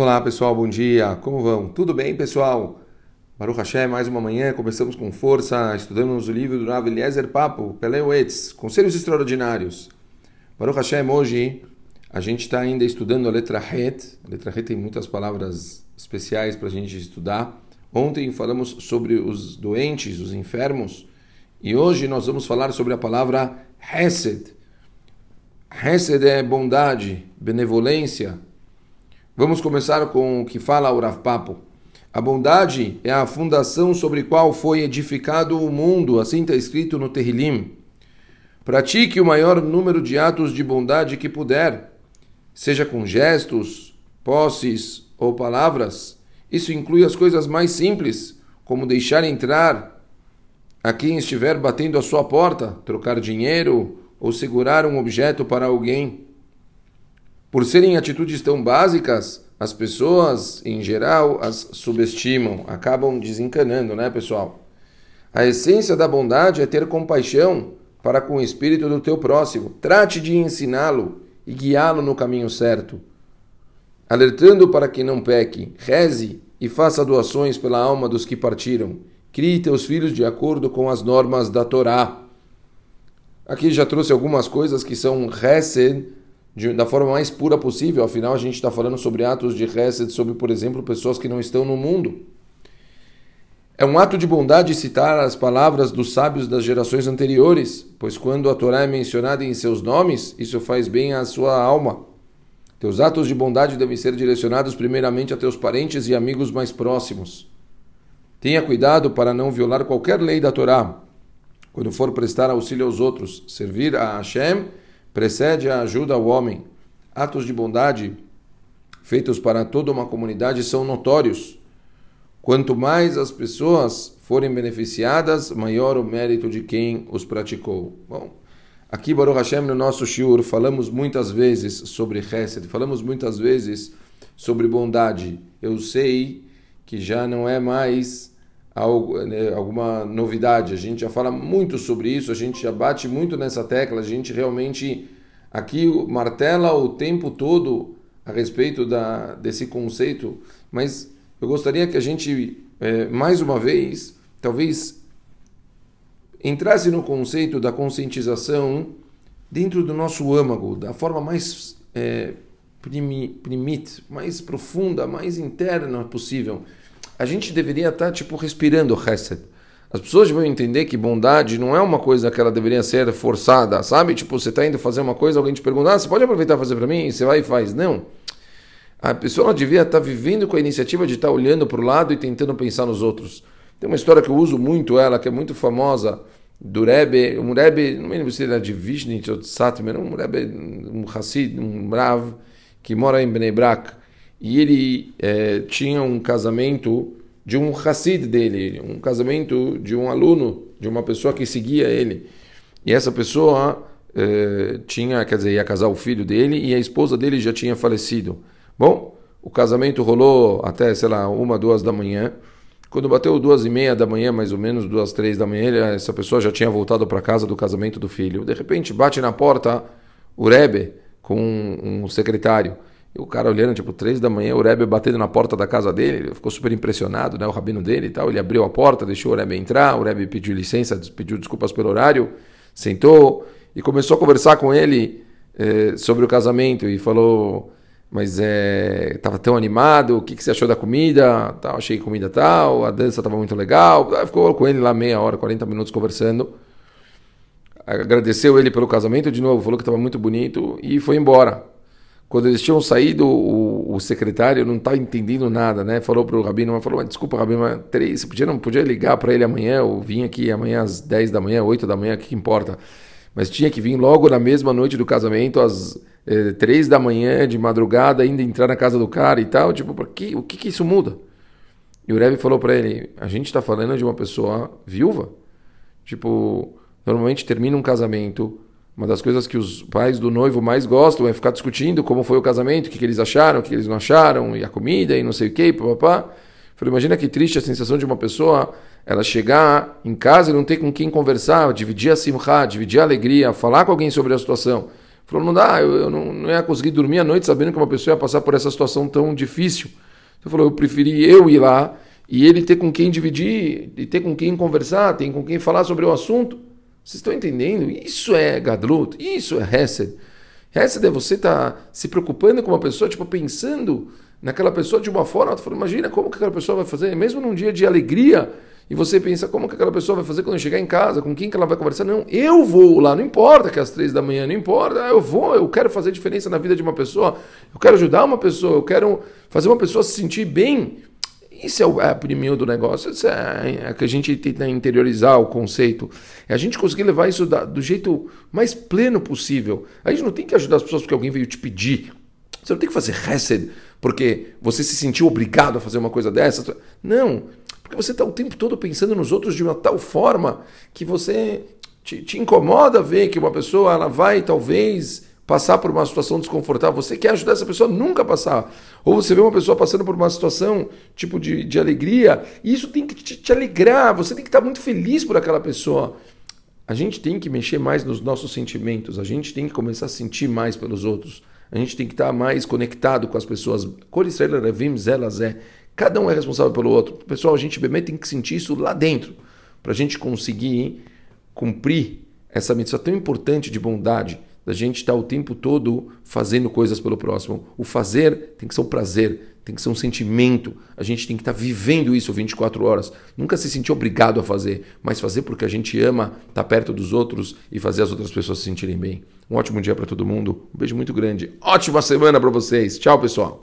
Olá pessoal, bom dia, como vão? Tudo bem pessoal? Baruch Hashem, mais uma manhã, começamos com força, estudamos o livro do Rav Eliezer Papo, Peleuetz, Conselhos Extraordinários. Baruch Hashem, hoje a gente está ainda estudando a letra Het, a letra Het tem muitas palavras especiais para a gente estudar. Ontem falamos sobre os doentes, os enfermos, e hoje nós vamos falar sobre a palavra Hesed. Hesed é bondade, benevolência, Vamos começar com o que fala o Rav Papo. A bondade é a fundação sobre qual foi edificado o mundo, assim está escrito no Terrilim. Pratique o maior número de atos de bondade que puder, seja com gestos, posses ou palavras. Isso inclui as coisas mais simples, como deixar entrar a quem estiver batendo a sua porta, trocar dinheiro ou segurar um objeto para alguém. Por serem atitudes tão básicas, as pessoas, em geral, as subestimam, acabam desencanando, né, pessoal? A essência da bondade é ter compaixão para com o espírito do teu próximo. Trate de ensiná-lo e guiá-lo no caminho certo. Alertando para que não peque, reze e faça doações pela alma dos que partiram. Crie teus filhos de acordo com as normas da Torá. Aqui já trouxe algumas coisas que são Hesed, de, da forma mais pura possível. Afinal, a gente está falando sobre atos de Hesed, sobre, por exemplo, pessoas que não estão no mundo. É um ato de bondade citar as palavras dos sábios das gerações anteriores, pois quando a Torá é mencionada em seus nomes, isso faz bem à sua alma. Teus atos de bondade devem ser direcionados primeiramente a teus parentes e amigos mais próximos. Tenha cuidado para não violar qualquer lei da Torá. Quando for prestar auxílio aos outros, servir a Hashem precede a ajuda ao homem. Atos de bondade feitos para toda uma comunidade são notórios. Quanto mais as pessoas forem beneficiadas, maior o mérito de quem os praticou. Bom, aqui Baruch Hashem no nosso shiur falamos muitas vezes sobre Hesed, falamos muitas vezes sobre bondade. Eu sei que já não é mais alguma novidade. A gente já fala muito sobre isso, a gente já bate muito nessa tecla, a gente realmente aqui martela o tempo todo a respeito da, desse conceito, mas eu gostaria que a gente, é, mais uma vez, talvez entrasse no conceito da conscientização dentro do nosso âmago, da forma mais é, primi, primit, mais profunda, mais interna possível a gente deveria estar tá, tipo respirando Hesed. As pessoas vão entender que bondade não é uma coisa que ela deveria ser forçada, sabe? Tipo, você está indo fazer uma coisa, alguém te pergunta, ah, você pode aproveitar e fazer para mim? Você vai e faz. Não. A pessoa devia estar tá vivendo com a iniciativa de estar tá olhando para o lado e tentando pensar nos outros. Tem uma história que eu uso muito, ela, que é muito famosa, do Rebbe, um Rebbe, não me lembro se era de Vishnitz ou de Satmer, um Rebbe, um Hassid, um Brav, que mora em Bnei Brak e ele é, tinha um casamento de um Hassid dele, um casamento de um aluno, de uma pessoa que seguia ele. E essa pessoa é, tinha, quer dizer, ia casar o filho dele e a esposa dele já tinha falecido. Bom, o casamento rolou até, sei lá, uma, duas da manhã. Quando bateu duas e meia da manhã, mais ou menos, duas, três da manhã, essa pessoa já tinha voltado para casa do casamento do filho. De repente, bate na porta o Rebbe com um secretário. E o cara olhando, tipo, três da manhã, o Rebbe batendo na porta da casa dele, ele ficou super impressionado, né? O rabino dele e tal. Ele abriu a porta, deixou o Rebbe entrar, o Rebbe pediu licença, pediu desculpas pelo horário, sentou e começou a conversar com ele eh, sobre o casamento e falou, mas é, tava tão animado, o que, que você achou da comida? Tal, achei comida tal, a dança estava muito legal. Ficou com ele lá meia hora, 40 minutos conversando. Agradeceu ele pelo casamento de novo, falou que estava muito bonito e foi embora. Quando eles tinham saído, o, o secretário não estava entendendo nada, né? Falou para o Rabino, mas falou, desculpa, Rabino, mas três, você podia, não podia ligar para ele amanhã, ou vir aqui amanhã às 10 da manhã, 8 da manhã, o que, que importa? Mas tinha que vir logo na mesma noite do casamento, às eh, 3 da manhã, de madrugada, ainda entrar na casa do cara e tal. Tipo, que, o que, que isso muda? E o Rebbe falou para ele, a gente está falando de uma pessoa viúva. Tipo, normalmente termina um casamento uma das coisas que os pais do noivo mais gostam é ficar discutindo como foi o casamento, o que, que eles acharam, o que eles não acharam, e a comida, e não sei o que, papapá. Falei, imagina que triste a sensação de uma pessoa ela chegar em casa e não ter com quem conversar, dividir a simcha, dividir a alegria, falar com alguém sobre a situação. Falou, não dá, eu, eu não, não ia conseguir dormir à noite sabendo que uma pessoa ia passar por essa situação tão difícil. Então falou, eu preferi eu ir lá e ele ter com quem dividir, e ter com quem conversar, ter com quem falar sobre o assunto. Vocês estão entendendo? Isso é Gadlut, isso é Hesed. Hesed é você estar tá se preocupando com uma pessoa, tipo, pensando naquela pessoa de uma forma, imagina como que aquela pessoa vai fazer, mesmo num dia de alegria, e você pensa como que aquela pessoa vai fazer quando chegar em casa, com quem que ela vai conversar. Não, eu vou lá, não importa que é às três da manhã, não importa, eu vou, eu quero fazer diferença na vida de uma pessoa, eu quero ajudar uma pessoa, eu quero fazer uma pessoa se sentir bem. Isso é o primeiro do negócio, isso é, é que a gente tenta interiorizar o conceito. É a gente conseguir levar isso da, do jeito mais pleno possível. A gente não tem que ajudar as pessoas porque alguém veio te pedir. Você não tem que fazer hesed porque você se sentiu obrigado a fazer uma coisa dessa. Não, porque você está o tempo todo pensando nos outros de uma tal forma que você te, te incomoda ver que uma pessoa ela vai talvez passar por uma situação desconfortável, você quer ajudar essa pessoa a nunca passar. Ou você vê uma pessoa passando por uma situação tipo de, de alegria, e isso tem que te, te, alegrar, você tem que estar muito feliz por aquela pessoa. A gente tem que mexer mais nos nossos sentimentos, a gente tem que começar a sentir mais pelos outros, a gente tem que estar mais conectado com as pessoas. Zelazé. Cada um é responsável pelo outro. Pessoal, a gente bem tem que sentir isso lá dentro para a gente conseguir cumprir essa missão tão importante de bondade, da gente estar o tempo todo fazendo coisas pelo próximo. O fazer tem que ser um prazer, tem que ser um sentimento. A gente tem que estar vivendo isso 24 horas. Nunca se sentir obrigado a fazer, mas fazer porque a gente ama estar perto dos outros e fazer as outras pessoas se sentirem bem. Um ótimo dia para todo mundo. Um beijo muito grande. Ótima semana para vocês. Tchau, pessoal.